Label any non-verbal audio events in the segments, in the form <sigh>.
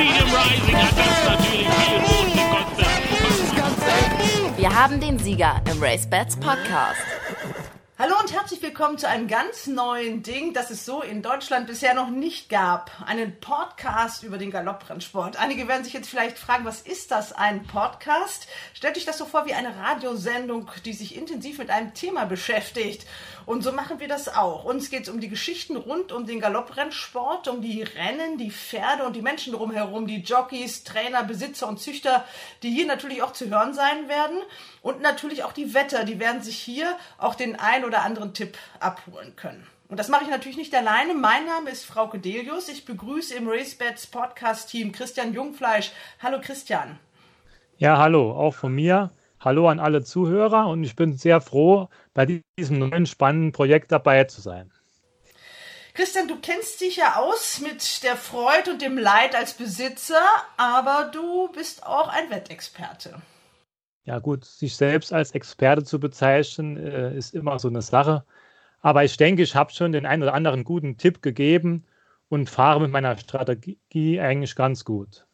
Freedom Rising hat das natürlich viel. Wir haben den Sieger im Race Bats Podcast. Hallo und herzlich willkommen zu einem ganz neuen Ding, das es so in Deutschland bisher noch nicht gab. Einen Podcast über den Galopprennsport. Einige werden sich jetzt vielleicht fragen, was ist das, ein Podcast? Stellt euch das so vor wie eine Radiosendung, die sich intensiv mit einem Thema beschäftigt. Und so machen wir das auch. Uns geht es um die Geschichten rund um den Galopprennsport, um die Rennen, die Pferde und die Menschen drumherum, die Jockeys, Trainer, Besitzer und Züchter, die hier natürlich auch zu hören sein werden. Und natürlich auch die Wetter, die werden sich hier auch den ein oder anderen Tipp abholen können. Und das mache ich natürlich nicht alleine. Mein Name ist Frau Delius. Ich begrüße im RaceBets Podcast-Team Christian Jungfleisch. Hallo Christian. Ja, hallo, auch von mir. Hallo an alle Zuhörer und ich bin sehr froh, bei diesem neuen spannenden Projekt dabei zu sein. Christian, du kennst dich ja aus mit der Freude und dem Leid als Besitzer, aber du bist auch ein Wettexperte. Ja gut, sich selbst als Experte zu bezeichnen, äh, ist immer so eine Sache. Aber ich denke, ich habe schon den einen oder anderen guten Tipp gegeben und fahre mit meiner Strategie eigentlich ganz gut.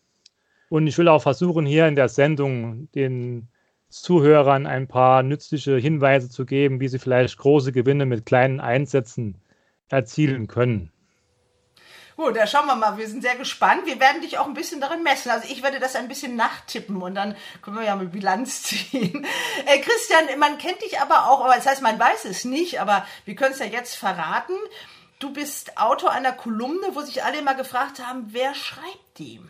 Und ich will auch versuchen, hier in der Sendung den Zuhörern ein paar nützliche Hinweise zu geben, wie sie vielleicht große Gewinne mit kleinen Einsätzen erzielen können. Gut, da schauen wir mal. Wir sind sehr gespannt. Wir werden dich auch ein bisschen darin messen. Also ich werde das ein bisschen nachtippen und dann können wir ja mal Bilanz <laughs> ziehen. Äh, Christian, man kennt dich aber auch, aber das heißt, man weiß es nicht, aber wir können es ja jetzt verraten. Du bist Autor einer Kolumne, wo sich alle immer gefragt haben, wer schreibt die?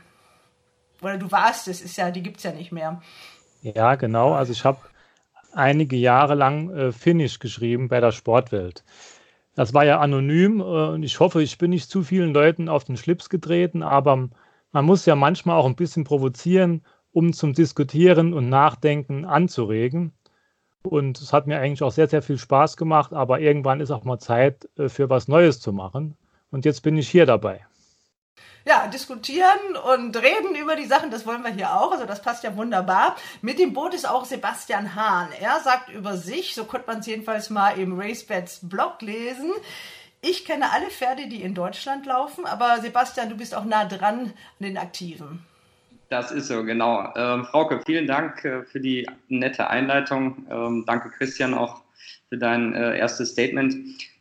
Oder du warst es, ist ja, die gibt es ja nicht mehr. Ja, genau. Also ich habe einige Jahre lang äh, Finnisch geschrieben bei der Sportwelt. Das war ja anonym äh, und ich hoffe, ich bin nicht zu vielen Leuten auf den Schlips getreten, aber man muss ja manchmal auch ein bisschen provozieren, um zum Diskutieren und Nachdenken anzuregen. Und es hat mir eigentlich auch sehr, sehr viel Spaß gemacht, aber irgendwann ist auch mal Zeit äh, für was Neues zu machen. Und jetzt bin ich hier dabei ja, diskutieren und reden über die Sachen, das wollen wir hier auch, also das passt ja wunderbar. Mit dem Boot ist auch Sebastian Hahn. Er sagt über sich, so konnte man es jedenfalls mal im RaceBets Blog lesen, ich kenne alle Pferde, die in Deutschland laufen, aber Sebastian, du bist auch nah dran an den Aktiven. Das ist so, genau. Ähm, Frauke, vielen Dank äh, für die nette Einleitung. Ähm, danke, Christian, auch für dein äh, erstes Statement.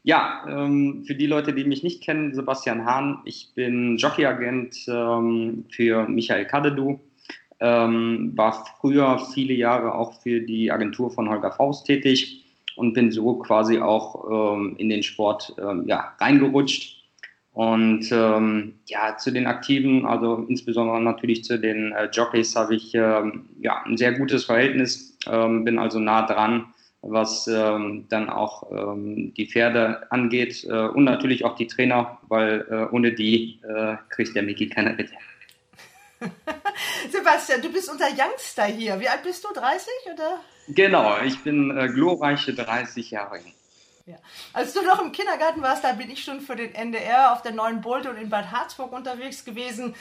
Ja, ähm, für die Leute, die mich nicht kennen, Sebastian Hahn. Ich bin Jockeyagent ähm, für Michael Kadedu. Ähm, war früher viele Jahre auch für die Agentur von Holger Faust tätig und bin so quasi auch ähm, in den Sport ähm, ja, reingerutscht. Und ähm, ja, zu den Aktiven, also insbesondere natürlich zu den äh, Jockeys, habe ich ja, ein sehr gutes Verhältnis, bin also nah dran was ähm, dann auch ähm, die Pferde angeht äh, und natürlich auch die Trainer, weil äh, ohne die äh, kriegt der Mickey keine Ritte. <laughs> Sebastian, du bist unser Youngster hier. Wie alt bist du? 30 oder? Genau, ich bin äh, glorreiche 30 Jahre. Ja. Als du noch im Kindergarten warst, da bin ich schon für den NDR auf der neuen Bolte und in Bad Harzburg unterwegs gewesen.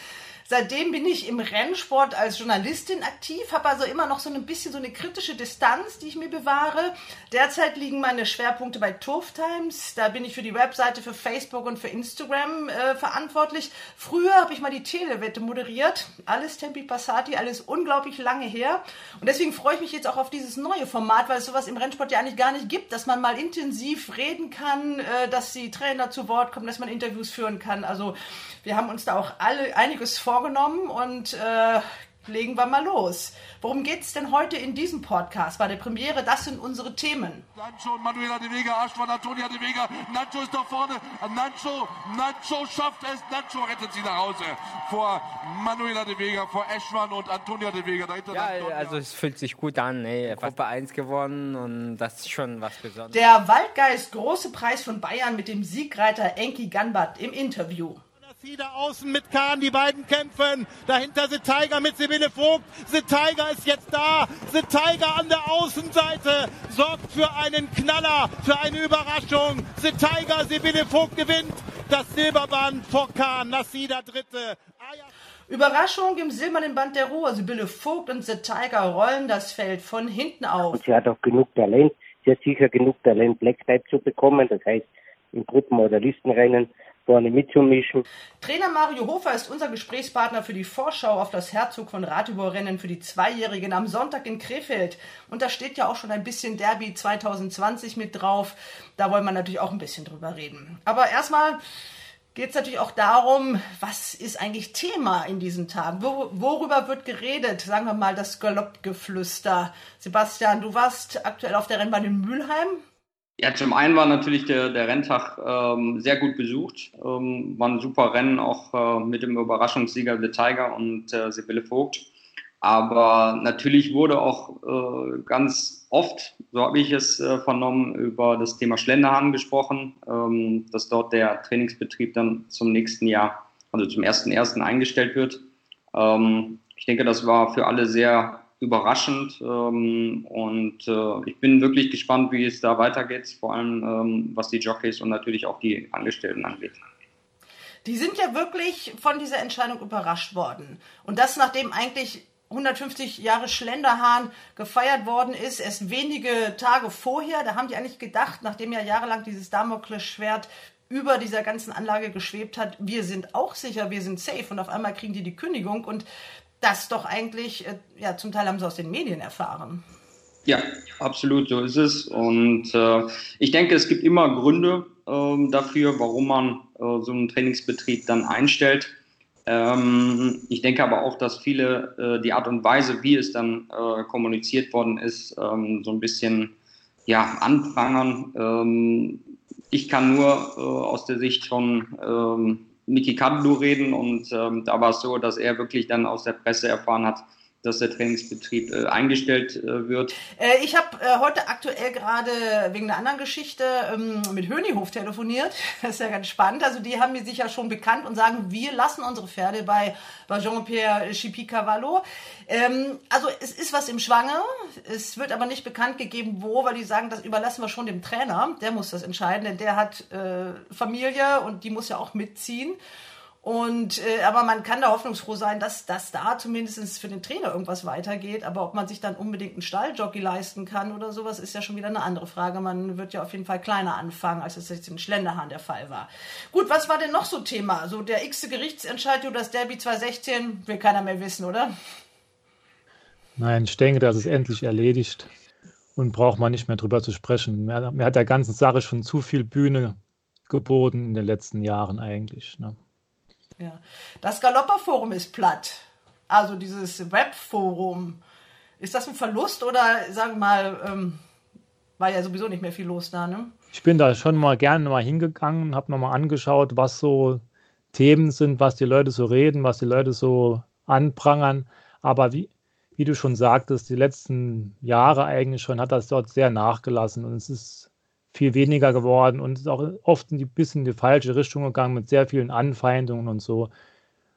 Seitdem bin ich im Rennsport als Journalistin aktiv, habe also immer noch so ein bisschen so eine kritische Distanz, die ich mir bewahre. Derzeit liegen meine Schwerpunkte bei Turf Times. Da bin ich für die Webseite, für Facebook und für Instagram äh, verantwortlich. Früher habe ich mal die Telewette moderiert. Alles Tempi Passati, alles unglaublich lange her. Und deswegen freue ich mich jetzt auch auf dieses neue Format, weil es sowas im Rennsport ja eigentlich gar nicht gibt, dass man mal intensiv reden kann, äh, dass die Trainer zu Wort kommen, dass man Interviews führen kann. Also wir haben uns da auch alle einiges vorgenommen und äh, legen wir mal los. Worum geht es denn heute in diesem Podcast? Bei der Premiere, das sind unsere Themen. Nacho, Manuela de Vega, Aschmann, Antonia de Vega. Nacho ist da vorne. Nacho, Nacho schafft es. Nacho rettet sie nach Hause. Vor Manuela de Vega, vor Eschmann und Antonia de Vega. Dahinter ja, also es fühlt sich gut an. Ey. Gruppe 1 gewonnen und das ist schon was Besonderes. Der Waldgeist Große Preis von Bayern mit dem Siegreiter Enki Ganbat im Interview. Wieder außen mit Kahn, die beiden kämpfen. Dahinter The Tiger mit Sibylle Vogt. The Tiger ist jetzt da. The Tiger an der Außenseite sorgt für einen Knaller, für eine Überraschung. The Tiger, Sibylle Vogt gewinnt das Silberband vor Kahn. Nassida Dritte. Überraschung im silbernen Band der Ruhe. Sibylle Vogt und The Tiger rollen das Feld von hinten auf. Und sie hat auch genug Talent. Sie hat sicher genug Talent, Black Type zu bekommen. Das heißt, im Gruppen- oder Listenrennen vorne mitzumischen. Trainer Mario Hofer ist unser Gesprächspartner für die Vorschau auf das Herzog von Ratibor-Rennen für die Zweijährigen am Sonntag in Krefeld. Und da steht ja auch schon ein bisschen Derby 2020 mit drauf. Da wollen wir natürlich auch ein bisschen drüber reden. Aber erstmal geht es natürlich auch darum, was ist eigentlich Thema in diesen Tagen? Wor worüber wird geredet? Sagen wir mal das Galoppgeflüster. Sebastian, du warst aktuell auf der Rennbahn in Mülheim. Ja, zum einen war natürlich der, der Renntag ähm, sehr gut besucht. Ähm, war ein super Rennen, auch äh, mit dem Überraschungssieger The Tiger und äh, Sibylle Vogt. Aber natürlich wurde auch äh, ganz oft, so habe ich es äh, vernommen, über das Thema Schlenderhahn gesprochen, ähm, dass dort der Trainingsbetrieb dann zum nächsten Jahr, also zum 1.1. eingestellt wird. Ähm, ich denke, das war für alle sehr überraschend ähm, und äh, ich bin wirklich gespannt, wie es da weitergeht, vor allem ähm, was die Jockeys und natürlich auch die Angestellten angeht. Die sind ja wirklich von dieser Entscheidung überrascht worden. Und das, nachdem eigentlich 150 Jahre Schlenderhahn gefeiert worden ist, erst wenige Tage vorher, da haben die eigentlich gedacht, nachdem ja jahrelang dieses Damoklesschwert über dieser ganzen Anlage geschwebt hat, wir sind auch sicher, wir sind safe und auf einmal kriegen die die Kündigung und das doch eigentlich, äh, ja, zum Teil haben sie aus den Medien erfahren. Ja, absolut, so ist es. Und äh, ich denke, es gibt immer Gründe äh, dafür, warum man äh, so einen Trainingsbetrieb dann einstellt. Ähm, ich denke aber auch, dass viele äh, die Art und Weise, wie es dann äh, kommuniziert worden ist, ähm, so ein bisschen ja, anprangern. Ähm, ich kann nur aus der Sicht von Miki Kadlu reden und ähm, da war es so, dass er wirklich dann aus der Presse erfahren hat, dass der Trainingsbetrieb äh, eingestellt äh, wird. Äh, ich habe äh, heute aktuell gerade wegen einer anderen Geschichte ähm, mit Hönihof telefoniert. <laughs> Das ist ja ganz spannend. Also die haben mir sicher schon bekannt und sagen, wir lassen unsere Pferde bei, bei Jean-Pierre Chipi-Cavallo. Ähm, also es ist was im Schwange. Es wird aber nicht bekannt gegeben, wo, weil die sagen, das überlassen wir schon dem Trainer. Der muss das entscheiden, denn der hat äh, Familie und die muss ja auch mitziehen. Und äh, aber man kann da hoffnungsfroh sein, dass, dass da zumindest für den Trainer irgendwas weitergeht. Aber ob man sich dann unbedingt einen Stalljockey leisten kann oder sowas, ist ja schon wieder eine andere Frage. Man wird ja auf jeden Fall kleiner anfangen, als es jetzt in Schlenderhahn der Fall war. Gut, was war denn noch so Thema? So der x Gerichtsentscheid über das Derby 2016 will keiner mehr wissen, oder? Nein, ich denke, das ist endlich erledigt und braucht man nicht mehr drüber zu sprechen. Mir hat der ganzen Sache schon zu viel Bühne geboten in den letzten Jahren eigentlich. Ne? Ja. Das Galopperforum ist platt. Also dieses Webforum. Ist das ein Verlust oder sagen wir mal, ähm, war ja sowieso nicht mehr viel los da, ne? Ich bin da schon mal gerne mal hingegangen, habe nochmal angeschaut, was so Themen sind, was die Leute so reden, was die Leute so anprangern. Aber wie, wie du schon sagtest, die letzten Jahre eigentlich schon hat das dort sehr nachgelassen und es ist viel weniger geworden und ist auch oft ein bisschen in die falsche Richtung gegangen mit sehr vielen Anfeindungen und so.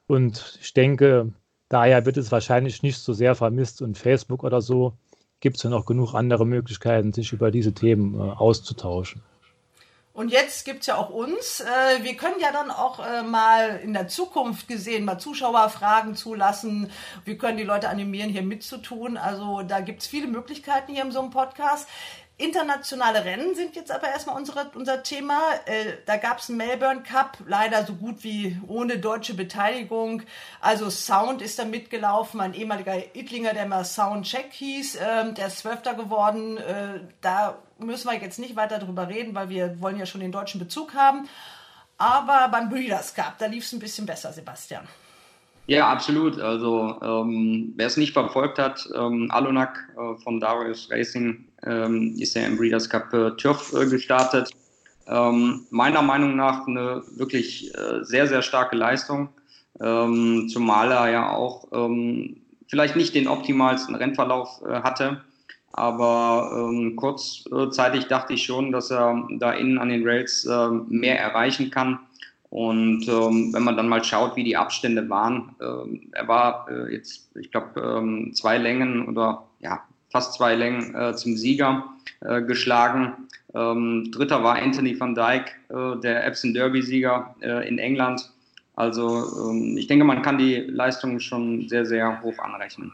Und ich denke, daher wird es wahrscheinlich nicht so sehr vermisst und Facebook oder so gibt es ja noch genug andere Möglichkeiten, sich über diese Themen äh, auszutauschen. Und jetzt gibt es ja auch uns. Äh, wir können ja dann auch äh, mal in der Zukunft gesehen mal Zuschauerfragen zulassen. Wir können die Leute animieren, hier mitzutun. Also da gibt es viele Möglichkeiten hier in so einem Podcast. Internationale Rennen sind jetzt aber erstmal unsere, unser Thema. Äh, da gab es einen Melbourne Cup, leider so gut wie ohne deutsche Beteiligung. Also Sound ist da mitgelaufen, ein ehemaliger Idlinger, der mal Soundcheck hieß, äh, der ist Zwölfter geworden. Äh, da müssen wir jetzt nicht weiter drüber reden, weil wir wollen ja schon den deutschen Bezug haben. Aber beim Breeders Cup, da lief es ein bisschen besser, Sebastian. Ja, absolut. Also ähm, wer es nicht verfolgt hat, ähm, Alunak äh, von Darius Racing ähm, ist ja im Breeders Cup äh, Turf äh, gestartet. Ähm, meiner Meinung nach eine wirklich äh, sehr, sehr starke Leistung, ähm, zumal er ja auch ähm, vielleicht nicht den optimalsten Rennverlauf äh, hatte. Aber ähm, kurzzeitig dachte ich schon, dass er da innen an den Rails äh, mehr erreichen kann. Und ähm, wenn man dann mal schaut, wie die Abstände waren, ähm, er war äh, jetzt, ich glaube, ähm, zwei Längen oder ja, fast zwei Längen äh, zum Sieger äh, geschlagen. Ähm, Dritter war Anthony van Dyke, äh, der Epsom Derby-Sieger äh, in England. Also ähm, ich denke, man kann die Leistung schon sehr, sehr hoch anrechnen.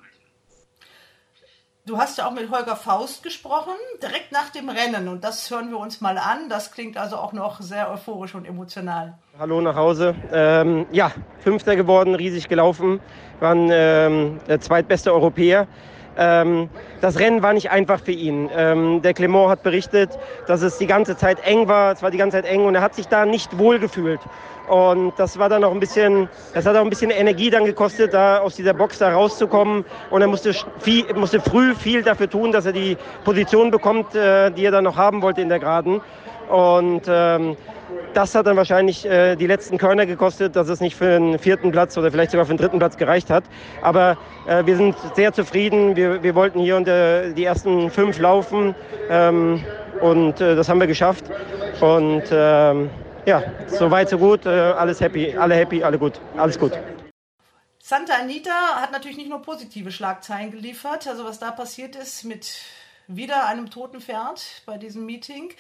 Du hast ja auch mit Holger Faust gesprochen, direkt nach dem Rennen. Und das hören wir uns mal an. Das klingt also auch noch sehr euphorisch und emotional. Hallo nach Hause. Ähm, ja, Fünfter geworden, riesig gelaufen. Waren ähm, der zweitbeste Europäer. Ähm, das Rennen war nicht einfach für ihn. Ähm, der Clement hat berichtet, dass es die ganze Zeit eng war. Es war die ganze Zeit eng und er hat sich da nicht wohl gefühlt. Und das war dann auch ein bisschen, das hat auch ein bisschen Energie dann gekostet, da aus dieser Box da rauszukommen. Und er musste, viel, musste früh viel dafür tun, dass er die Position bekommt, äh, die er dann noch haben wollte in der Geraden. Und ähm, das hat dann wahrscheinlich äh, die letzten Körner gekostet, dass es nicht für einen vierten Platz oder vielleicht sogar für einen dritten Platz gereicht hat. Aber äh, wir sind sehr zufrieden. Wir, wir wollten hier unter die ersten fünf laufen ähm, und äh, das haben wir geschafft. Und ähm, ja, so weit, so gut. Äh, alles happy, alle happy, alle gut, alles gut. Santa Anita hat natürlich nicht nur positive Schlagzeilen geliefert. Also was da passiert ist mit wieder einem toten Pferd bei diesem Meeting.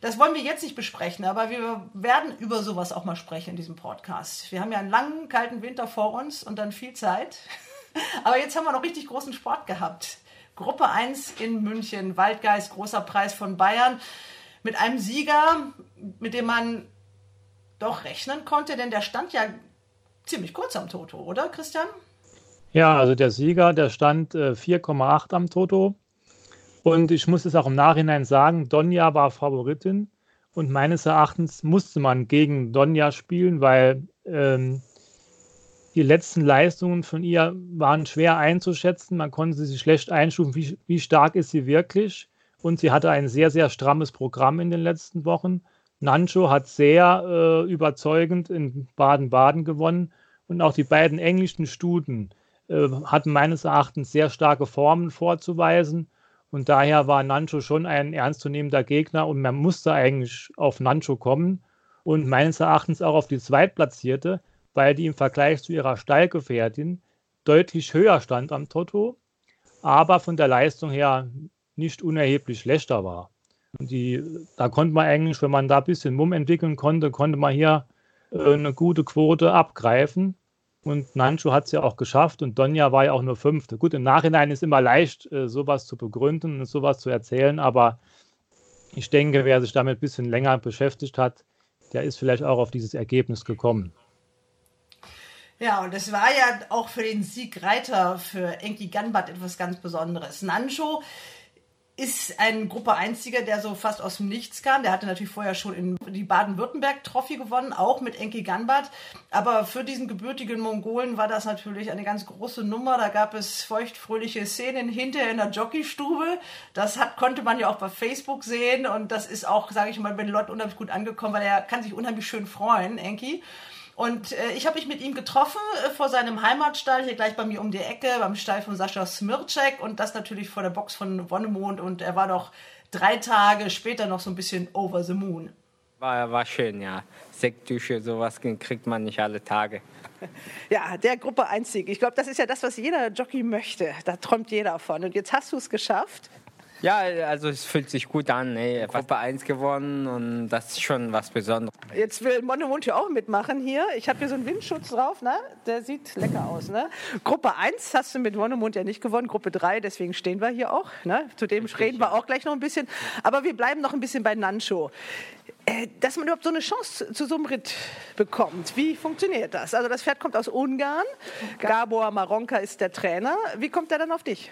Das wollen wir jetzt nicht besprechen, aber wir werden über sowas auch mal sprechen in diesem Podcast. Wir haben ja einen langen, kalten Winter vor uns und dann viel Zeit. <laughs> Aber jetzt haben wir noch richtig großen Sport gehabt. Gruppe 1 in München, Waldgeist, großer Preis von Bayern. Mit einem Sieger, mit dem man doch rechnen konnte, denn der stand ja ziemlich kurz am Toto, oder Christian? Ja, also der Sieger, der stand äh, 4,8 am Toto. Und ich muss es auch im Nachhinein sagen, Donja war Favoritin und meines Erachtens musste man gegen Donja spielen, weil ähm, die letzten Leistungen von ihr waren schwer einzuschätzen. Man konnte sie schlecht einstufen, wie, wie stark ist sie wirklich. Und sie hatte ein sehr, sehr strammes Programm in den letzten Wochen. Nancho hat sehr äh, überzeugend in Baden-Baden gewonnen und auch die beiden englischen Studen äh, hatten meines Erachtens sehr starke Formen vorzuweisen. Und daher war Nancho schon ein ernstzunehmender Gegner und man musste eigentlich auf Nancho kommen und meines Erachtens auch auf die Zweitplatzierte, weil die im Vergleich zu ihrer Stallgefährtin deutlich höher stand am Toto, aber von der Leistung her nicht unerheblich schlechter war. Und die, da konnte man eigentlich, wenn man da ein bisschen Mumm entwickeln konnte, konnte man hier äh, eine gute Quote abgreifen. Und Nancho hat es ja auch geschafft und Donja war ja auch nur Fünfte. Gut, im Nachhinein ist immer leicht, äh, sowas zu begründen und sowas zu erzählen, aber ich denke, wer sich damit ein bisschen länger beschäftigt hat, der ist vielleicht auch auf dieses Ergebnis gekommen. Ja, und es war ja auch für den Siegreiter für Enki Ganbat etwas ganz Besonderes. Nancho ist ein Gruppe Einziger, der so fast aus dem Nichts kam. Der hatte natürlich vorher schon in die Baden-Württemberg-Trophy gewonnen, auch mit Enki Ganbat. Aber für diesen gebürtigen Mongolen war das natürlich eine ganz große Nummer. Da gab es feuchtfröhliche Szenen hinterher in der Jockeystube. Das hat, konnte man ja auch bei Facebook sehen. Und das ist auch, sage ich mal, bei den Leuten unheimlich gut angekommen, weil er kann sich unheimlich schön freuen, Enki. Und äh, ich habe mich mit ihm getroffen äh, vor seinem Heimatstall, hier gleich bei mir um die Ecke, beim Stall von Sascha Smircek und das natürlich vor der Box von Wonnemond. Und er war noch drei Tage später noch so ein bisschen over the moon. War, war schön, ja. Sekttücher, sowas kriegt man nicht alle Tage. <laughs> Ja, der Gruppe 1 Sieg. Ich glaube, das ist ja das, was jeder Jockey möchte. Da träumt jeder von. Und jetzt hast du es geschafft. Ja, also es fühlt sich gut an. Ey. Gruppe 1 gewonnen und das ist schon was Besonderes. Jetzt will Monemund hier auch mitmachen hier. Ich habe hier so einen Windschutz drauf, ne? Der sieht lecker aus, ne? Gruppe 1 hast du mit Monemund ja nicht gewonnen, Gruppe 3, deswegen stehen wir hier auch. Ne? Zu dem reden wir auch gleich noch ein bisschen. Aber wir bleiben noch ein bisschen bei Nancho. Äh, dass man überhaupt so eine Chance zu so einem Ritt bekommt. Wie funktioniert das? Also das Pferd kommt aus Ungarn, Gabor Maronka ist der Trainer. Wie kommt er dann auf dich?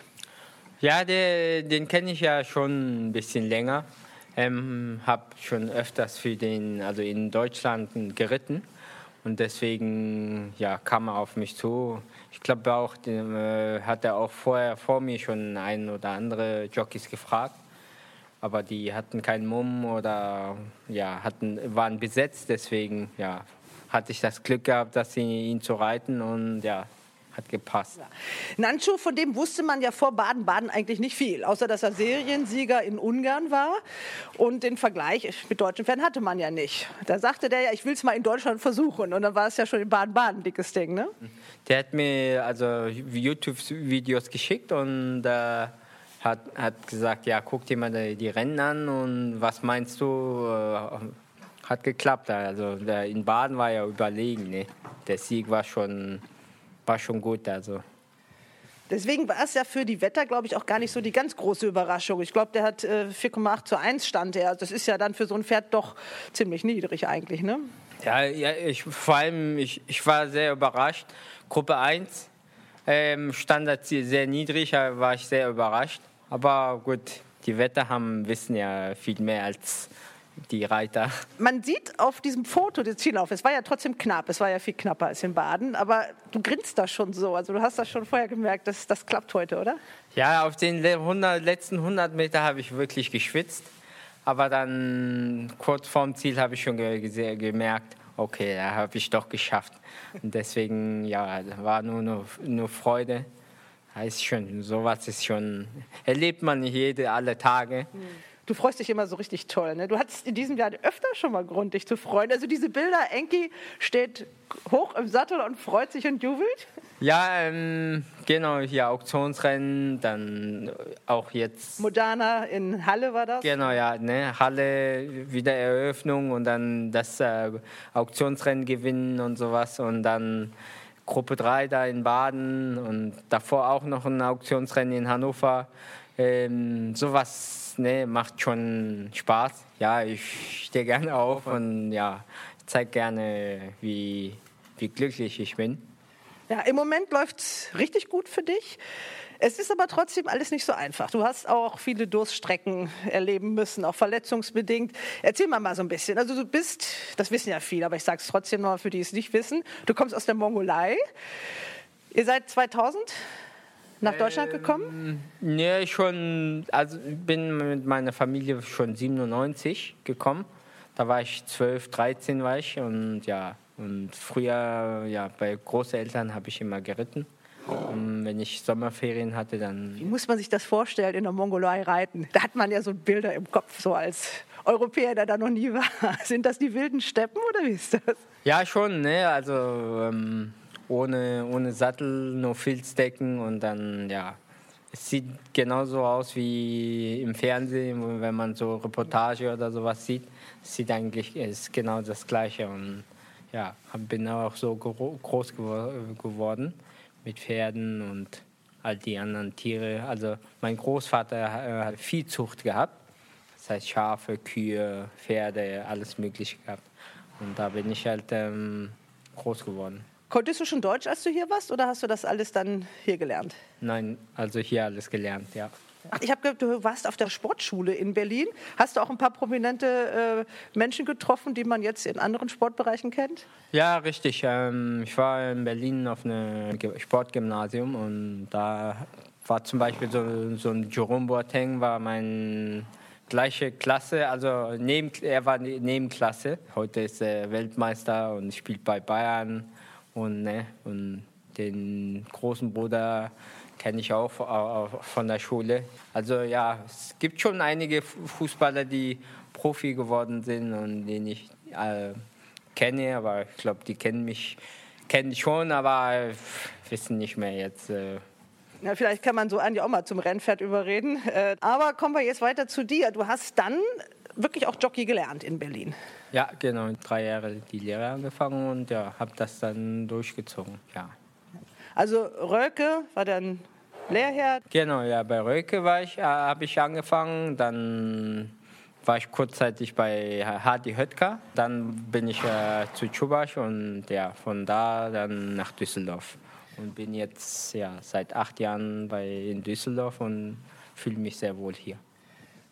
Ja, der, den kenne ich ja schon ein bisschen länger. Ähm, habe schon öfters für den, also in Deutschland geritten und deswegen ja, kam er auf mich zu. Ich glaube auch, den, äh, hat er auch vorher vor mir schon ein oder andere Jockeys gefragt, aber die hatten keinen Mumm oder ja, hatten, waren besetzt, deswegen ja, hatte ich das Glück gehabt, dass sie ihn zu reiten und ja, hat gepasst. Ja. Nancho, von dem wusste man ja vor Baden-Baden eigentlich nicht viel, außer dass er Seriensieger in Ungarn war. Und den Vergleich mit deutschen Pferden hatte man ja nicht. Da sagte der ja, ich will es mal in Deutschland versuchen. Und dann war es ja schon in Baden-Baden dickes Ding, ne? Der hat mir also YouTube-Videos geschickt und äh, hat, hat gesagt, ja, guck dir mal die, die Rennen an und was meinst du? Äh, hat geklappt. Also der, in Baden war ja überlegen. Ne? Der Sieg war schon war schon gut. Also. Deswegen war es ja für die Wetter, glaube ich, auch gar nicht so die ganz große Überraschung. Ich glaube, der hat äh, 4,8 zu 1 stand er. Das ist ja dann für so ein Pferd doch ziemlich niedrig eigentlich, ne? Ja, ja ich, vor allem, ich, ich war sehr überrascht. Gruppe 1, ähm, Standardziel sehr niedrig, da war ich sehr überrascht. Aber gut, die Wetter haben, wissen ja viel mehr als die Reiter. Man sieht auf diesem Foto des Zielaufs, es war ja trotzdem knapp, es war ja viel knapper als in Baden, aber du grinst da schon so. Also du hast das schon vorher gemerkt, dass das klappt heute, oder? Ja, auf den 100, letzten 100 Meter habe ich wirklich geschwitzt. Aber dann kurz vorm Ziel habe ich schon ge gemerkt, okay, da habe ich doch geschafft. Und deswegen, ja, war nur, nur, nur Freude. Heißt schon, sowas ist schon, erlebt man nicht jede, alle Tage. Mhm. Du freust dich immer so richtig toll. Ne? Du hattest in diesem Jahr öfter schon mal Grund, dich zu freuen. Also diese Bilder, Enki steht hoch im Sattel und freut sich und jubelt. Ja, ähm, genau, hier Auktionsrennen, dann auch jetzt. Modana in Halle war das? Genau, ja, ne, Halle, Wiedereröffnung und dann das äh, Auktionsrennen gewinnen und sowas und dann Gruppe 3 da in Baden und davor auch noch ein Auktionsrennen in Hannover. Ähm, sowas ne, macht schon Spaß. Ja, ich stehe gerne auf und ja, zeige gerne, wie, wie glücklich ich bin. Ja, im Moment läuft es richtig gut für dich. Es ist aber trotzdem alles nicht so einfach. Du hast auch viele Durststrecken erleben müssen, auch verletzungsbedingt. Erzähl mal mal so ein bisschen. Also du bist, das wissen ja viele, aber ich sage es trotzdem noch für die es nicht wissen. Du kommst aus der Mongolei. Ihr seid 2000 nach Deutschland gekommen? Ähm, nee, schon, also bin mit meiner Familie schon 97 gekommen. Da war ich 12, 13 war ich und ja, und früher, ja, bei Großeltern habe ich immer geritten. Und wenn ich Sommerferien hatte, dann. Wie muss man sich das vorstellen, in der Mongolei reiten? Da hat man ja so Bilder im Kopf, so als Europäer, der da noch nie war. <laughs> Sind das die wilden Steppen oder wie ist das? Ja, schon, ne? Also ähm, ohne, ohne Sattel, nur Filzdecken und dann, ja, es sieht genauso aus wie im Fernsehen, wenn man so Reportage oder sowas sieht. Es sieht eigentlich, ist genau das Gleiche und ja, bin auch so groß geworden mit Pferden und all die anderen Tiere. Also mein Großvater hat Viehzucht gehabt, das heißt Schafe, Kühe, Pferde, alles Mögliche gehabt. Und da bin ich halt ähm, groß geworden. Konntest du schon Deutsch, als du hier warst, oder hast du das alles dann hier gelernt? Nein, also hier alles gelernt, ja. Ach, ich habe gehört, du warst auf der Sportschule in Berlin. Hast du auch ein paar prominente äh, Menschen getroffen, die man jetzt in anderen Sportbereichen kennt? Ja, richtig. Ähm, ich war in Berlin auf einem Sportgymnasium und da war zum Beispiel so, so ein Jerome Boateng, war mein gleiche Klasse, also neben, er war ne-, Nebenklasse. Heute ist er Weltmeister und spielt bei Bayern und, ne, und den großen Bruder kenne ich auch von der Schule. Also ja, es gibt schon einige Fußballer, die Profi geworden sind und den ich äh, kenne, aber ich glaube, die kennen mich kennen schon, aber wissen nicht mehr jetzt. Äh, ja, vielleicht kann man so Andi auch mal zum Rennpferd überreden. Äh, aber kommen wir jetzt weiter zu dir. Du hast dann wirklich auch Jockey gelernt in Berlin. Ja, genau. Drei Jahre die Lehre angefangen und ja, habe das dann durchgezogen. Ja. Also Röke war dann Lehrherr? Genau, ja, bei Röke war ich, äh, habe ich angefangen. Dann war ich kurzzeitig bei Hadi Höttger. Dann bin ich äh, zu Chubasch und ja, von da dann nach Düsseldorf. Und bin jetzt ja, seit acht Jahren bei, in Düsseldorf und fühle mich sehr wohl hier.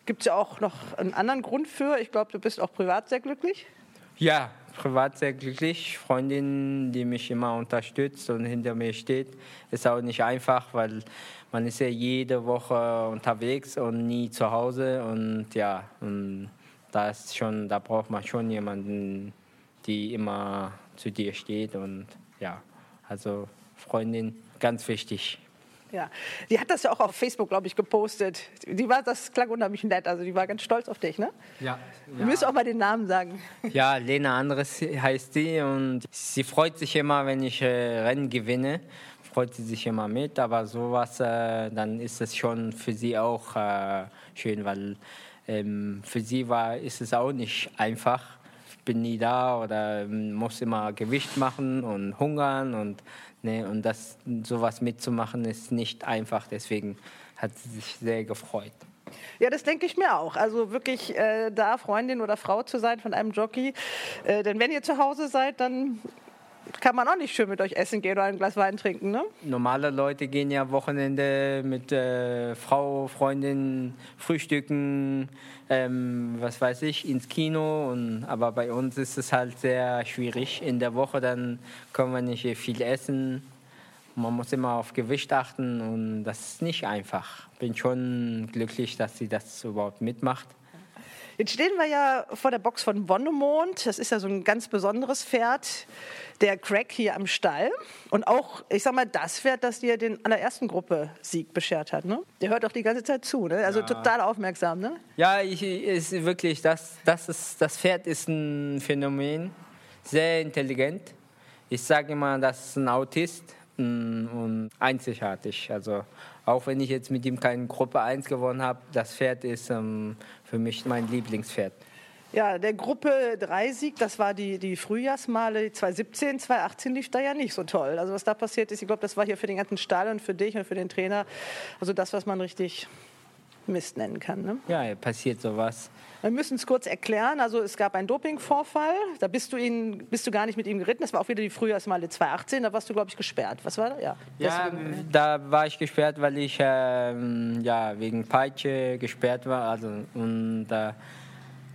Gibt es ja auch noch einen anderen Grund für? Ich glaube, du bist auch privat sehr glücklich. Ja, privat sehr glücklich. Freundin, die mich immer unterstützt und hinter mir steht. Ist auch nicht einfach, weil man ist ja jede Woche unterwegs und nie zu Hause. Und ja, und da, schon, da braucht man schon jemanden, die immer zu dir steht. Und ja, also Freundin, ganz wichtig. Ja, die hat das ja auch auf Facebook, glaube ich, gepostet. Die war, das klang unheimlich nett. Also die war ganz stolz auf dich, ne? Ja. Du ja. müsst auch mal den Namen sagen. Ja, Lena Andres heißt sie und sie freut sich immer, wenn ich äh, Rennen gewinne. Freut sie sich immer mit, aber sowas, äh, dann ist es schon für sie auch äh, schön, weil ähm, für sie war, ist es auch nicht einfach bin nie da oder muss immer Gewicht machen und hungern und ne, und das sowas mitzumachen ist nicht einfach. Deswegen hat sie sich sehr gefreut. Ja, das denke ich mir auch. Also wirklich äh, da Freundin oder Frau zu sein von einem Jockey. Äh, denn wenn ihr zu Hause seid, dann kann man auch nicht schön mit euch essen gehen oder ein Glas Wein trinken, ne? Normale Leute gehen ja Wochenende mit äh, Frau, Freundin frühstücken, ähm, was weiß ich, ins Kino. Und, aber bei uns ist es halt sehr schwierig. In der Woche dann können wir nicht viel essen. Man muss immer auf Gewicht achten und das ist nicht einfach. Bin schon glücklich, dass sie das überhaupt mitmacht. Jetzt stehen wir ja vor der Box von Wonnemond. Das ist ja so ein ganz besonderes Pferd, der Crack hier am Stall. Und auch, ich sag mal, das Pferd, das dir den allerersten Gruppe-Sieg beschert hat. Ne? Der hört auch die ganze Zeit zu, ne? also ja. total aufmerksam. Ne? Ja, ich, ist wirklich, das, das, ist, das Pferd ist ein Phänomen, sehr intelligent. Ich sage immer, das ist ein Autist und einzigartig. Also auch wenn ich jetzt mit ihm keine Gruppe 1 gewonnen habe, das Pferd ist ähm, für mich mein Lieblingspferd. Ja, der Gruppe 3 Sieg, das war die, die Frühjahrsmale 2017, 2018 lief da ja nicht so toll. Also was da passiert ist, ich glaube, das war hier für den ganzen Stall und für dich und für den Trainer, also das, was man richtig Mist nennen kann. Ne? Ja, passiert sowas. Wir müssen es kurz erklären. Also es gab einen Dopingvorfall. Da bist du, ihn, bist du gar nicht mit ihm geritten. Das war auch wieder die Frühjahrsmale 2018. Da warst du, glaube ich, gesperrt. Was war das? Ja, ja da war ich gesperrt, weil ich ähm, ja, wegen Peitsche gesperrt war. Also, und da äh,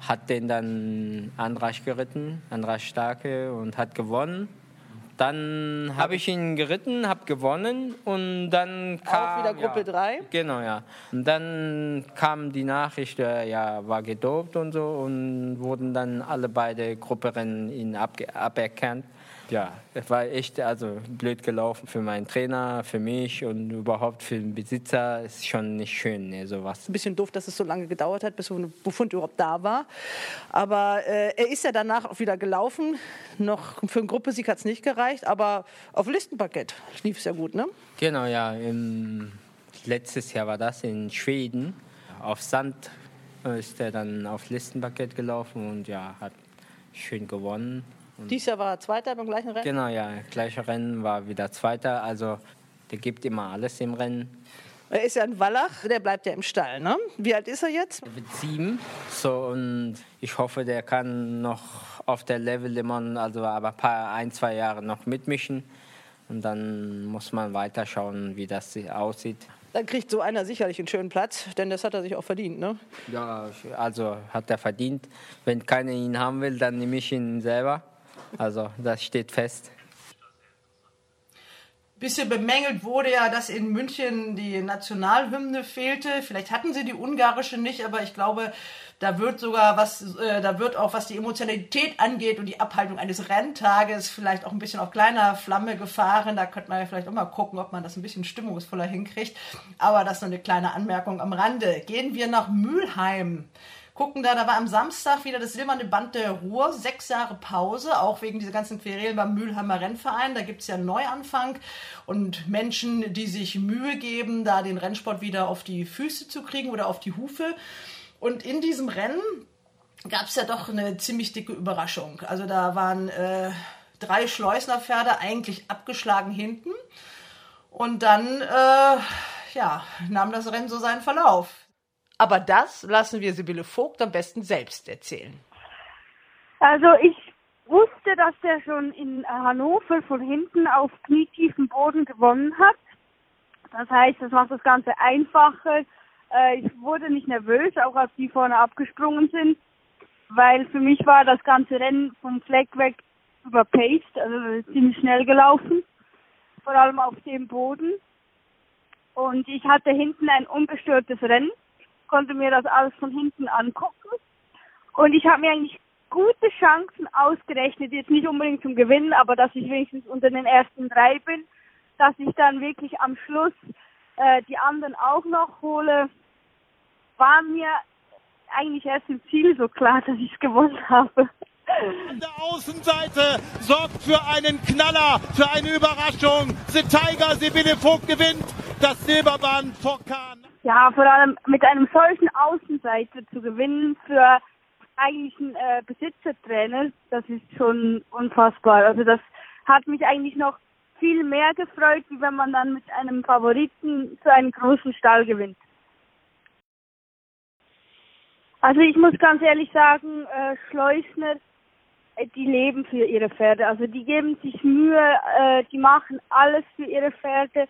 hat den dann Andrasch geritten, Andrasch Starke, und hat gewonnen. Dann habe ich ihn geritten, habe gewonnen und dann kam... Auch wieder Gruppe 3? Ja, genau, ja. Und dann kam die Nachricht, er ja, war gedopt und so und wurden dann alle beide Grupperennen ihn aberkannt ja, es war echt also blöd gelaufen für meinen Trainer, für mich und überhaupt für den Besitzer. Ist schon nicht schön, ne, sowas. Ein bisschen doof, dass es so lange gedauert hat, bis so ein Befund überhaupt da war. Aber äh, er ist ja danach auch wieder gelaufen. Noch für einen Gruppesieg hat es nicht gereicht, aber auf Listenparkett lief es ja gut, ne? Genau, ja. Im, letztes Jahr war das in Schweden. Auf Sand ist er dann auf Listenparkett gelaufen und ja, hat schön gewonnen. Dies Jahr war er Zweiter beim gleichen Rennen? Genau, ja. Gleiche Rennen war wieder Zweiter. Also der gibt immer alles im Rennen. Er ist ja ein Wallach, der bleibt ja im Stall, ne? Wie alt ist er jetzt? Er wird sieben. So, und ich hoffe, der kann noch auf der Level immer, also aber paar, ein, zwei Jahre noch mitmischen. Und dann muss man weiter schauen, wie das aussieht. Dann kriegt so einer sicherlich einen schönen Platz, denn das hat er sich auch verdient, ne? Ja, also hat er verdient. Wenn keiner ihn haben will, dann nehme ich ihn selber. Also das steht fest. Bisschen bemängelt wurde ja, dass in München die Nationalhymne fehlte. Vielleicht hatten sie die ungarische nicht, aber ich glaube, da wird sogar was, äh, da wird auch was die Emotionalität angeht und die Abhaltung eines Renntages vielleicht auch ein bisschen auf kleiner Flamme gefahren. Da könnte man ja vielleicht auch mal gucken, ob man das ein bisschen stimmungsvoller hinkriegt. Aber das ist nur eine kleine Anmerkung am Rande. Gehen wir nach Mülheim gucken da, da war am Samstag wieder das silberne Band der Ruhr, sechs Jahre Pause, auch wegen dieser ganzen Querelen beim Mülheimer Rennverein. Da gibt es ja einen Neuanfang und Menschen, die sich Mühe geben, da den Rennsport wieder auf die Füße zu kriegen oder auf die Hufe. Und in diesem Rennen gab es ja doch eine ziemlich dicke Überraschung. Also da waren äh, drei Schleusnerpferde eigentlich abgeschlagen hinten. Und dann äh, ja, nahm das Rennen so seinen Verlauf. Aber das lassen wir Sibylle Vogt am besten selbst erzählen. Also ich wusste, dass der schon in Hannover von hinten auf knietiefen Boden gewonnen hat. Das heißt, das macht das Ganze einfacher. Äh, ich wurde nicht nervös, auch als die vorne abgesprungen sind, weil für mich war das ganze Rennen vom Fleck weg überpaced, also ziemlich schnell gelaufen, vor allem auf dem Boden. Und ich hatte hinten ein ungestörtes Rennen konnte mir das alles von hinten angucken. Und ich habe mir eigentlich gute Chancen ausgerechnet, jetzt nicht unbedingt zum Gewinnen, aber dass ich wenigstens unter den ersten drei bin, dass ich dann wirklich am Schluss äh, die anderen auch noch hole, war mir eigentlich erst im Ziel so klar, dass ich es gewonnen habe. An der Außenseite sorgt für einen Knaller, für eine Überraschung. The Tiger Sibylle Vogt gewinnt das Silberband Kahn ja, vor allem mit einem solchen Außenseiter zu gewinnen für eigentlich ein äh, Besitzertrainer. Das ist schon unfassbar. Also das hat mich eigentlich noch viel mehr gefreut, wie wenn man dann mit einem Favoriten zu einem großen Stall gewinnt. Also ich muss ganz ehrlich sagen, äh, Schleusner, äh, die leben für ihre Pferde. Also die geben sich Mühe, äh, die machen alles für ihre Pferde.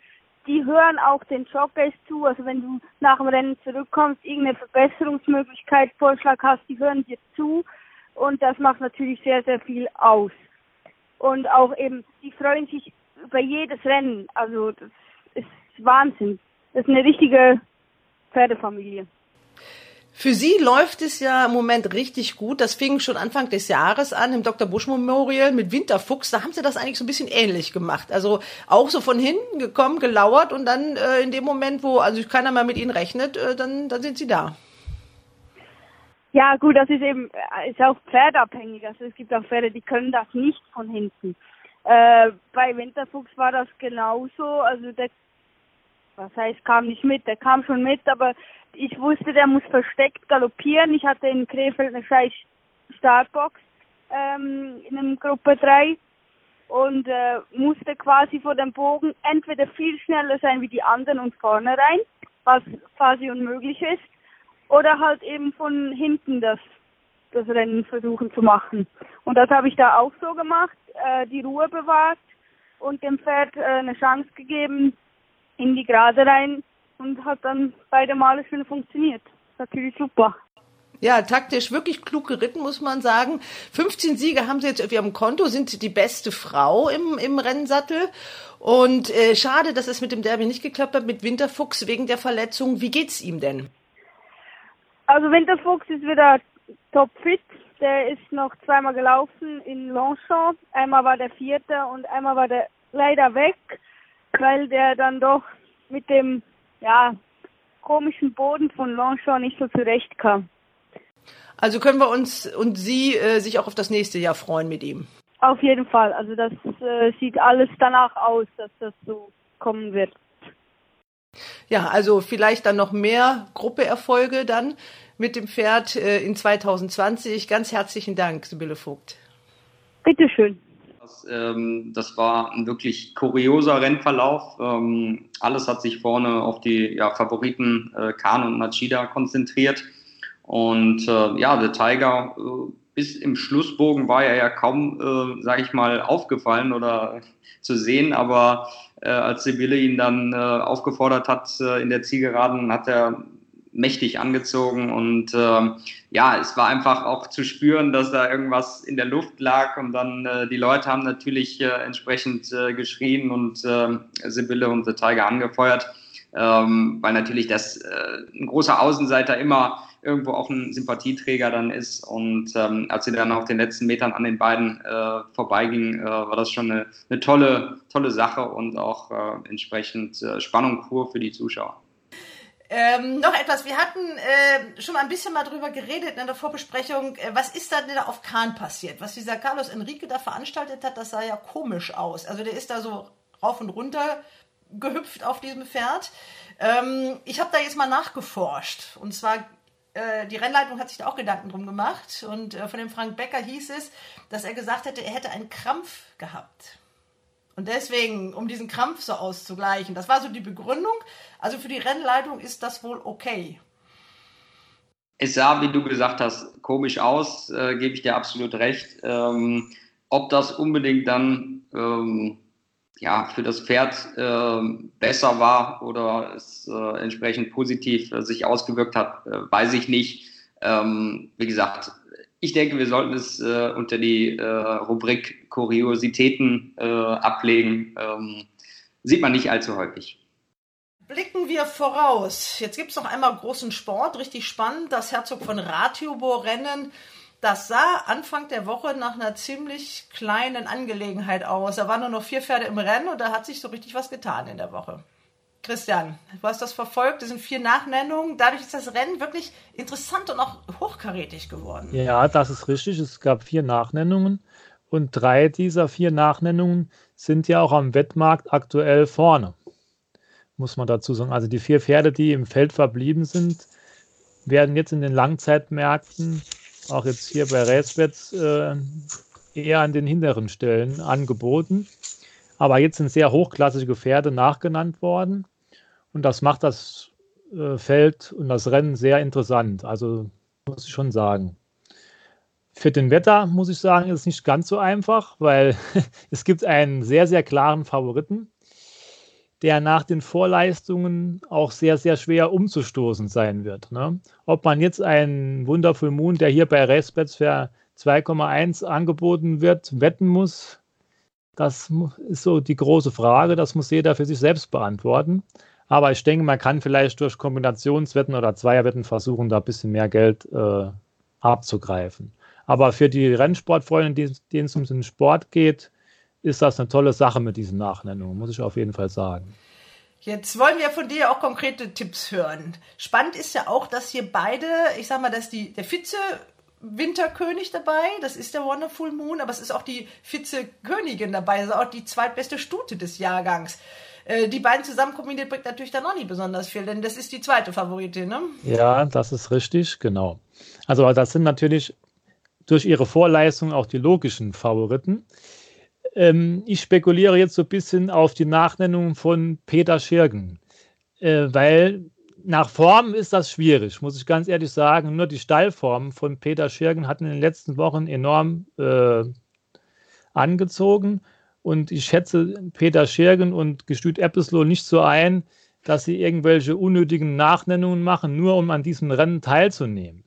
Die hören auch den Jockeys zu. Also wenn du nach dem Rennen zurückkommst, irgendeine Verbesserungsmöglichkeit, Vorschlag hast, die hören dir zu. Und das macht natürlich sehr, sehr viel aus. Und auch eben, die freuen sich über jedes Rennen. Also das ist Wahnsinn. Das ist eine richtige Pferdefamilie. Für Sie läuft es ja im Moment richtig gut. Das fing schon Anfang des Jahres an im Dr. Busch Memorial mit Winterfuchs. Da haben Sie das eigentlich so ein bisschen ähnlich gemacht. Also auch so von hinten gekommen, gelauert und dann äh, in dem Moment, wo also keiner mehr mit Ihnen rechnet, äh, dann, dann sind Sie da. Ja, gut, das ist eben äh, ist auch pferdabhängig. Also es gibt auch Pferde, die können das nicht von hinten. Äh, bei Winterfuchs war das genauso. Also der, was heißt, kam nicht mit, der kam schon mit, aber ich wusste, der muss versteckt galoppieren. Ich hatte in Krefeld eine scheiß Startbox ähm, in einem Gruppe 3 und äh, musste quasi vor dem Bogen entweder viel schneller sein wie die anderen und vorne rein, was quasi unmöglich ist, oder halt eben von hinten das, das Rennen versuchen zu machen. Und das habe ich da auch so gemacht, äh, die Ruhe bewahrt und dem Pferd äh, eine Chance gegeben, in die Gerade rein und hat dann beide Male schon funktioniert. Natürlich super. Ja, taktisch wirklich klug geritten, muss man sagen. 15 Siege haben sie jetzt auf ihrem Konto, sind die beste Frau im, im Rennsattel. Und äh, schade, dass es mit dem Derby nicht geklappt hat, mit Winterfuchs wegen der Verletzung. Wie geht's ihm denn? Also Winterfuchs ist wieder topfit. Der ist noch zweimal gelaufen in Longchamp. Einmal war der vierte und einmal war der leider weg, weil der dann doch mit dem ja, komischen Boden von Longchamp nicht so zurechtkam. Also können wir uns und Sie äh, sich auch auf das nächste Jahr freuen mit ihm. Auf jeden Fall. Also das äh, sieht alles danach aus, dass das so kommen wird. Ja, also vielleicht dann noch mehr Gruppeerfolge dann mit dem Pferd äh, in 2020. Ganz herzlichen Dank, Sibylle Vogt. Bitteschön. Das, ähm, das war ein wirklich kurioser Rennverlauf. Ähm, alles hat sich vorne auf die ja, Favoriten äh, Kahn und Machida konzentriert. Und äh, ja, der Tiger äh, bis im Schlussbogen war er ja kaum, äh, sage ich mal, aufgefallen oder <laughs> zu sehen. Aber äh, als Sibylle ihn dann äh, aufgefordert hat äh, in der Zielgeraden, hat er mächtig angezogen und äh, ja, es war einfach auch zu spüren, dass da irgendwas in der Luft lag. Und dann äh, die Leute haben natürlich äh, entsprechend äh, geschrien und äh, Sibylle und The Tiger angefeuert, ähm, weil natürlich das äh, ein großer Außenseiter immer irgendwo auch ein Sympathieträger dann ist. Und ähm, als sie dann auf den letzten Metern an den beiden äh, vorbeiging, äh, war das schon eine, eine tolle, tolle Sache und auch äh, entsprechend äh, Spannung pur für die Zuschauer. Ähm, noch etwas, wir hatten äh, schon mal ein bisschen mal drüber geredet in der Vorbesprechung, äh, was ist da denn da auf Kahn passiert? Was dieser Carlos Enrique da veranstaltet hat, das sah ja komisch aus. Also der ist da so rauf und runter gehüpft auf diesem Pferd. Ähm, ich habe da jetzt mal nachgeforscht und zwar äh, die Rennleitung hat sich da auch Gedanken drum gemacht und äh, von dem Frank Becker hieß es, dass er gesagt hätte, er hätte einen Krampf gehabt. Und deswegen, um diesen Krampf so auszugleichen, das war so die Begründung. Also für die Rennleitung ist das wohl okay. Es sah, wie du gesagt hast, komisch aus, äh, gebe ich dir absolut recht. Ähm, ob das unbedingt dann ähm, ja, für das Pferd äh, besser war oder es äh, entsprechend positiv äh, sich ausgewirkt hat, äh, weiß ich nicht. Ähm, wie gesagt, ich denke, wir sollten es äh, unter die äh, Rubrik Kuriositäten äh, ablegen. Ähm, sieht man nicht allzu häufig. Blicken wir voraus. Jetzt gibt es noch einmal großen Sport, richtig spannend. Das Herzog von Ratibor-Rennen. Das sah Anfang der Woche nach einer ziemlich kleinen Angelegenheit aus. Da waren nur noch vier Pferde im Rennen und da hat sich so richtig was getan in der Woche. Christian, du hast das verfolgt, sind vier Nachnennungen. Dadurch ist das Rennen wirklich interessant und auch hochkarätig geworden. Ja, das ist richtig. Es gab vier Nachnennungen und drei dieser vier Nachnennungen sind ja auch am Wettmarkt aktuell vorne, muss man dazu sagen. Also die vier Pferde, die im Feld verblieben sind, werden jetzt in den Langzeitmärkten auch jetzt hier bei Racebets äh, eher an den hinteren Stellen angeboten. Aber jetzt sind sehr hochklassige Pferde nachgenannt worden. Und das macht das äh, Feld und das Rennen sehr interessant. Also muss ich schon sagen. Für den Wetter muss ich sagen, ist es nicht ganz so einfach, weil <laughs> es gibt einen sehr, sehr klaren Favoriten, der nach den Vorleistungen auch sehr, sehr schwer umzustoßen sein wird. Ne? Ob man jetzt einen Wonderful Moon, der hier bei Racebets für 2,1 angeboten wird, wetten muss, das ist so die große Frage. Das muss jeder für sich selbst beantworten. Aber ich denke, man kann vielleicht durch Kombinationswetten oder Zweierwetten versuchen, da ein bisschen mehr Geld äh, abzugreifen. Aber für die Rennsportfreunde, denen es um den Sport geht, ist das eine tolle Sache mit diesen Nachnennungen, muss ich auf jeden Fall sagen. Jetzt wollen wir von dir auch konkrete Tipps hören. Spannend ist ja auch, dass hier beide, ich sag mal, dass die, der Vize Winterkönig dabei, das ist der Wonderful Moon, aber es ist auch die Vizekönigin dabei, also auch die zweitbeste Stute des Jahrgangs. Äh, die beiden zusammen kombiniert bringt natürlich dann auch nicht besonders viel, denn das ist die zweite Favoritin, ne? Ja, das ist richtig, genau. Also das sind natürlich durch ihre Vorleistung auch die logischen Favoriten. Ähm, ich spekuliere jetzt so ein bisschen auf die Nachnennung von Peter Schirgen, äh, weil nach Form ist das schwierig, muss ich ganz ehrlich sagen. Nur die Stallform von Peter Schirgen hat in den letzten Wochen enorm äh, angezogen. Und ich schätze Peter Schirgen und Gestüt Eppesloh nicht so ein, dass sie irgendwelche unnötigen Nachnennungen machen, nur um an diesem Rennen teilzunehmen.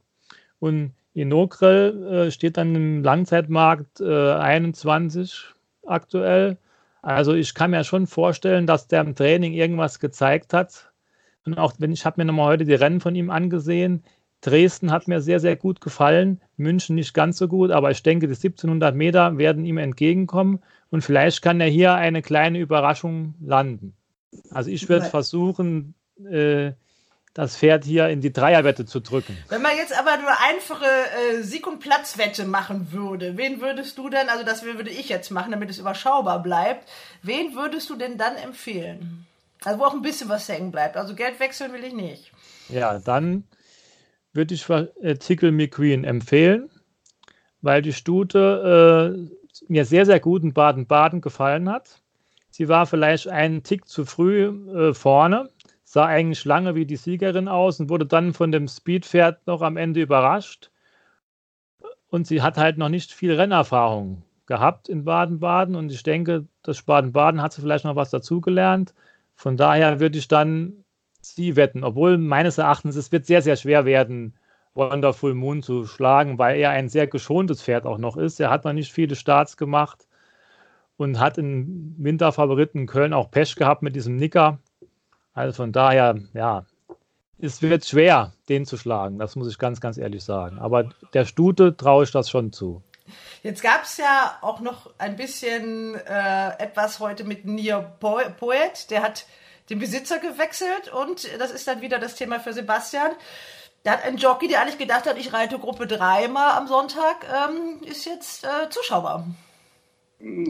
Und Inokrel äh, steht dann im Langzeitmarkt äh, 21 aktuell. Also ich kann mir schon vorstellen, dass der im Training irgendwas gezeigt hat. Und auch wenn ich habe mir nochmal heute die Rennen von ihm angesehen. Dresden hat mir sehr, sehr gut gefallen. München nicht ganz so gut, aber ich denke, die 1700 Meter werden ihm entgegenkommen und vielleicht kann er hier eine kleine Überraschung landen. Also ich würde versuchen, äh, das Pferd hier in die Dreierwette zu drücken. Wenn man jetzt aber nur einfache äh, Sieg- und Platzwette machen würde, wen würdest du denn, also das würde ich jetzt machen, damit es überschaubar bleibt, wen würdest du denn dann empfehlen? Also wo auch ein bisschen was hängen bleibt. Also Geld wechseln will ich nicht. Ja, dann würde ich äh, Tickle McQueen empfehlen, weil die Stute äh, mir sehr, sehr gut in Baden-Baden gefallen hat. Sie war vielleicht einen Tick zu früh äh, vorne, sah eigentlich lange wie die Siegerin aus und wurde dann von dem Speedpferd noch am Ende überrascht. Und sie hat halt noch nicht viel Rennerfahrung gehabt in Baden-Baden und ich denke, das Baden-Baden hat sie vielleicht noch was dazugelernt. Von daher würde ich dann sie wetten, obwohl meines Erachtens es wird sehr, sehr schwer werden, Wonderful Moon zu schlagen, weil er ein sehr geschontes Pferd auch noch ist. Er hat noch nicht viele Starts gemacht und hat im Winterfavoriten Köln auch Pech gehabt mit diesem Nicker. Also von daher, ja, es wird schwer, den zu schlagen. Das muss ich ganz, ganz ehrlich sagen. Aber der Stute traue ich das schon zu. Jetzt gab es ja auch noch ein bisschen äh, etwas heute mit Nier Poet. Der hat den Besitzer gewechselt und das ist dann wieder das Thema für Sebastian. Da hat ein Jockey, der eigentlich gedacht hat, ich reite Gruppe 3 mal am Sonntag, ähm, ist jetzt äh, Zuschauer.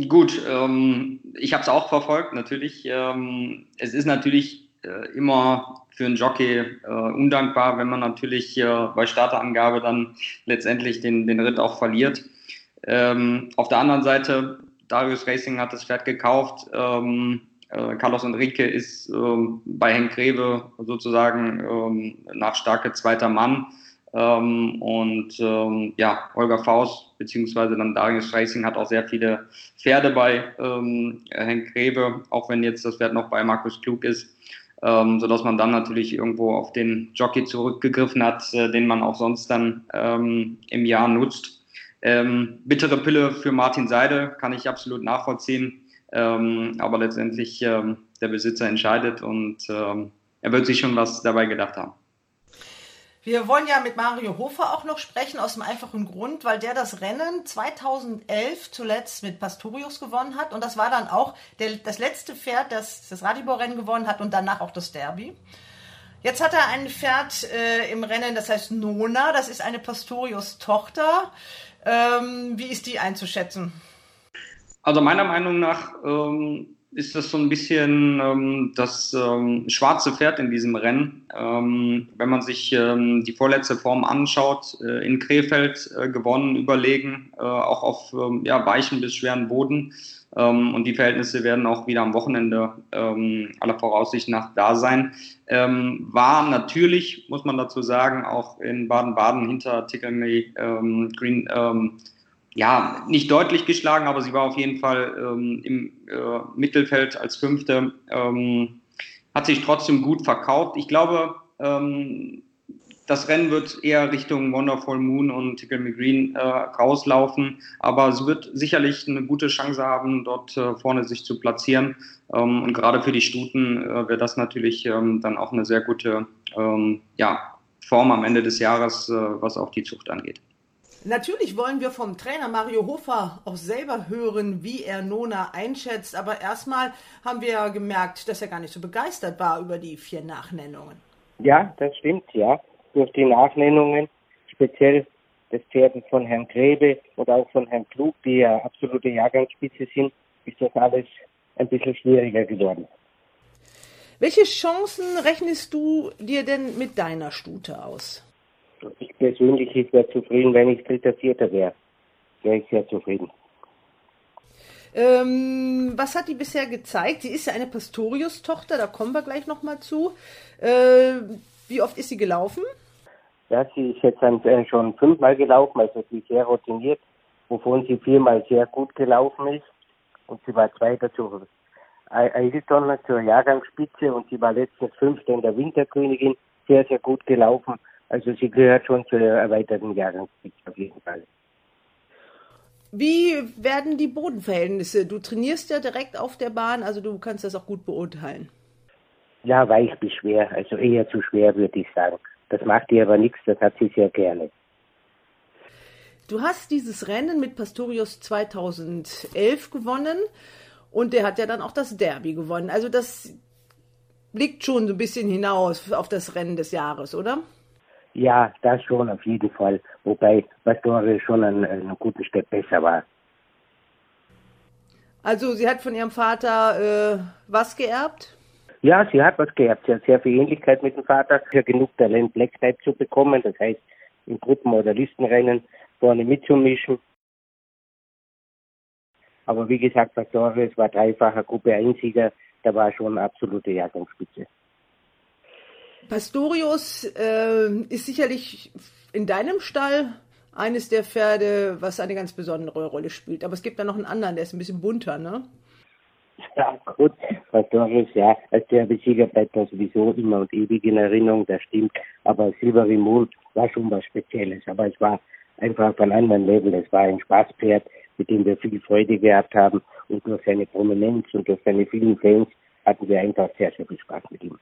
Gut, ähm, ich habe es auch verfolgt, natürlich. Ähm, es ist natürlich äh, immer für einen Jockey äh, undankbar, wenn man natürlich äh, bei Starterangabe dann letztendlich den, den Ritt auch verliert. Ähm, auf der anderen Seite, Darius Racing hat das Pferd gekauft. Ähm, äh, Carlos Enrique ist ähm, bei Henk Greve sozusagen ähm, nach starke zweiter Mann. Ähm, und ähm, ja, Holger Faust beziehungsweise dann Darius Racing hat auch sehr viele Pferde bei Henk Greve, auch wenn jetzt das Pferd noch bei Markus Klug ist, ähm, sodass man dann natürlich irgendwo auf den Jockey zurückgegriffen hat, äh, den man auch sonst dann ähm, im Jahr nutzt. Ähm, bittere Pille für Martin Seide kann ich absolut nachvollziehen. Ähm, aber letztendlich ähm, der Besitzer entscheidet und ähm, er wird sich schon was dabei gedacht haben. Wir wollen ja mit Mario Hofer auch noch sprechen, aus dem einfachen Grund, weil der das Rennen 2011 zuletzt mit Pastorius gewonnen hat. Und das war dann auch der, das letzte Pferd, das das Radibor-Rennen gewonnen hat und danach auch das Derby. Jetzt hat er ein Pferd äh, im Rennen, das heißt Nona. Das ist eine Pastorius-Tochter. Ähm, wie ist die einzuschätzen? Also meiner Meinung nach ähm, ist das so ein bisschen ähm, das ähm, schwarze Pferd in diesem Rennen. Ähm, wenn man sich ähm, die vorletzte Form anschaut, äh, in Krefeld äh, gewonnen, überlegen, äh, auch auf ja, weichen bis schweren Boden. Ähm, und die Verhältnisse werden auch wieder am Wochenende aller Voraussicht nach da sein. war natürlich, muss man dazu sagen, auch in Baden-Baden hinter Ticklemy Green ja, nicht deutlich geschlagen, aber sie war auf jeden Fall ähm, im äh, Mittelfeld als Fünfte. Ähm, hat sich trotzdem gut verkauft. Ich glaube, ähm, das Rennen wird eher Richtung Wonderful Moon und Tickle Me Green äh, rauslaufen, aber sie wird sicherlich eine gute Chance haben, dort äh, vorne sich zu platzieren. Ähm, und gerade für die Stuten äh, wäre das natürlich ähm, dann auch eine sehr gute ähm, ja, Form am Ende des Jahres, äh, was auch die Zucht angeht. Natürlich wollen wir vom Trainer Mario Hofer auch selber hören, wie er Nona einschätzt. Aber erstmal haben wir ja gemerkt, dass er gar nicht so begeistert war über die vier Nachnennungen. Ja, das stimmt, ja. Durch die Nachnennungen, speziell des Pferdes von Herrn Grebe und auch von Herrn Klug, die ja absolute Jahrgangsspitze sind, ist das alles ein bisschen schwieriger geworden. Welche Chancen rechnest du dir denn mit deiner Stute aus? Ich persönlich ich wäre zufrieden, wenn ich Dritter, Vierter wäre. Wäre ich sehr zufrieden. Ähm, was hat die bisher gezeigt? Sie ist ja eine Pastorius-Tochter, da kommen wir gleich nochmal zu. Äh, wie oft ist sie gelaufen? Ja, sie ist jetzt äh, schon fünfmal gelaufen, also sie ist sehr routiniert, wovon sie viermal sehr gut gelaufen ist. Und sie war Zweiter zu Eilton zur Jahrgangsspitze und sie war letztens Fünfte in der Winterkönigin, sehr, sehr gut gelaufen. Also sie gehört schon zu der erweiterten Jahrgangsspitze auf jeden Fall. Wie werden die Bodenverhältnisse? Du trainierst ja direkt auf der Bahn, also du kannst das auch gut beurteilen. Ja, weich bis schwer, also eher zu schwer, würde ich sagen. Das macht ihr aber nichts, das hat sie sehr gerne. Du hast dieses Rennen mit Pastorius 2011 gewonnen und der hat ja dann auch das Derby gewonnen. Also das blickt schon so ein bisschen hinaus auf das Rennen des Jahres, oder? Ja, das schon auf jeden Fall. Wobei Pastore schon einen, einen guten Stück besser war. Also sie hat von ihrem Vater äh, was geerbt? Ja, sie hat was geerbt. Sie hat sehr viel Ähnlichkeit mit dem Vater. Für genug Talent Black Type zu bekommen. Das heißt, in Gruppen- oder Listenrennen vorne mitzumischen. Aber wie gesagt, Pastore, es war dreifacher Gruppe Einsieger. Da war schon absolute Jahrgangsspitze. Pastorius äh, ist sicherlich in deinem Stall eines der Pferde, was eine ganz besondere Rolle spielt. Aber es gibt da noch einen anderen, der ist ein bisschen bunter, ne? <laughs> Ja, gut, Pastorius, ja, als der Besieger bleibt er sowieso immer und ewig in Erinnerung, das stimmt. Aber Silvery Moon war schon was Spezielles. Aber es war einfach einem anderen Level. Es war ein Spaßpferd, mit dem wir viel Freude gehabt haben. Und durch seine Prominenz und durch seine vielen Fans hatten wir einfach sehr, sehr viel Spaß mit ihm.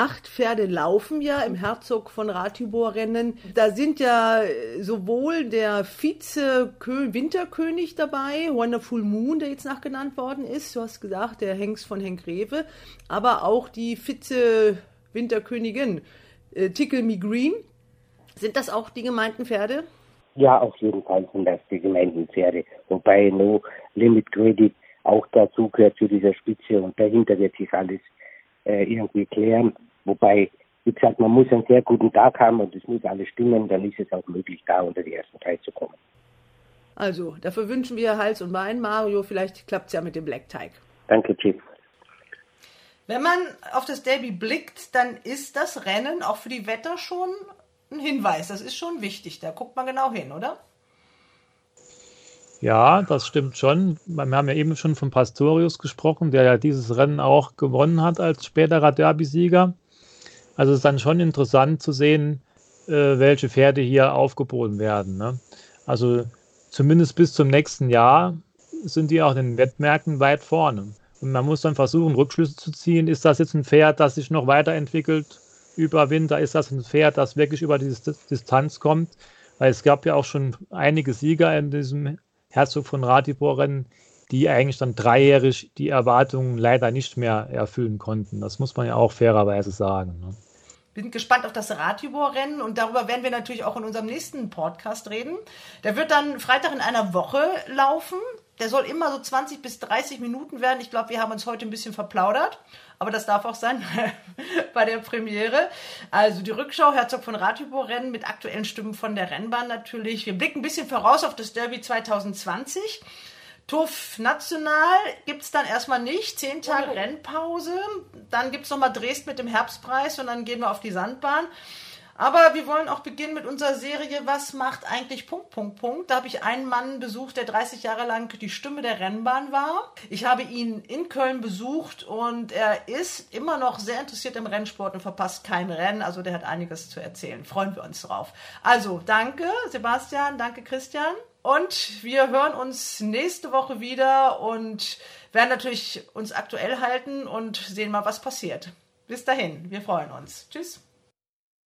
Acht Pferde laufen ja im Herzog von Ratibor-Rennen. Da sind ja sowohl der Vize-Winterkönig dabei, Wonderful Moon, der jetzt nachgenannt worden ist. Du hast gesagt, der Hengst von Henk Rewe. Aber auch die Vize-Winterkönigin, äh, Tickle Me Green. Sind das auch die gemeinten Pferde? Ja, auf jeden Fall sind das die gemeinten Pferde. Wobei No Limit Credit auch dazu gehört zu dieser Spitze und dahinter wird sich alles äh, irgendwie klären. Wobei, wie gesagt, man muss einen sehr guten Tag haben und es muss alles stimmen, dann ist es auch möglich, da unter die ersten drei zu kommen. Also, dafür wünschen wir Hals und Bein, Mario. Vielleicht klappt es ja mit dem Black Teig. Danke, Chief. Wenn man auf das Derby blickt, dann ist das Rennen auch für die Wetter schon ein Hinweis. Das ist schon wichtig. Da guckt man genau hin, oder? Ja, das stimmt schon. Wir haben ja eben schon von Pastorius gesprochen, der ja dieses Rennen auch gewonnen hat als späterer Derby-Sieger. Also es ist dann schon interessant zu sehen, äh, welche Pferde hier aufgeboten werden. Ne? Also zumindest bis zum nächsten Jahr sind die auch in den Wettmärkten weit vorne. Und man muss dann versuchen, Rückschlüsse zu ziehen. Ist das jetzt ein Pferd, das sich noch weiterentwickelt über Winter? Ist das ein Pferd, das wirklich über diese Distanz kommt? Weil es gab ja auch schon einige Sieger in diesem Herzog von Ratibor-Rennen, die eigentlich dann dreijährig die Erwartungen leider nicht mehr erfüllen konnten. Das muss man ja auch fairerweise sagen. Ne? Wir sind gespannt auf das Ratibor-Rennen und darüber werden wir natürlich auch in unserem nächsten Podcast reden. Der wird dann Freitag in einer Woche laufen. Der soll immer so 20 bis 30 Minuten werden. Ich glaube, wir haben uns heute ein bisschen verplaudert, aber das darf auch sein <laughs> bei der Premiere. Also die Rückschau, Herzog von Ratibor-Rennen mit aktuellen Stimmen von der Rennbahn natürlich. Wir blicken ein bisschen voraus auf das Derby 2020. TUF National gibt es dann erstmal nicht. Zehn Tage Rennpause. Dann gibt es nochmal Dresden mit dem Herbstpreis und dann gehen wir auf die Sandbahn. Aber wir wollen auch beginnen mit unserer Serie Was macht eigentlich Punkt, Punkt, Punkt. Da habe ich einen Mann besucht, der 30 Jahre lang die Stimme der Rennbahn war. Ich habe ihn in Köln besucht und er ist immer noch sehr interessiert im Rennsport und verpasst kein Rennen. Also der hat einiges zu erzählen. Freuen wir uns drauf. Also danke Sebastian, danke Christian. Und wir hören uns nächste Woche wieder und werden natürlich uns aktuell halten und sehen mal, was passiert. Bis dahin, wir freuen uns. Tschüss.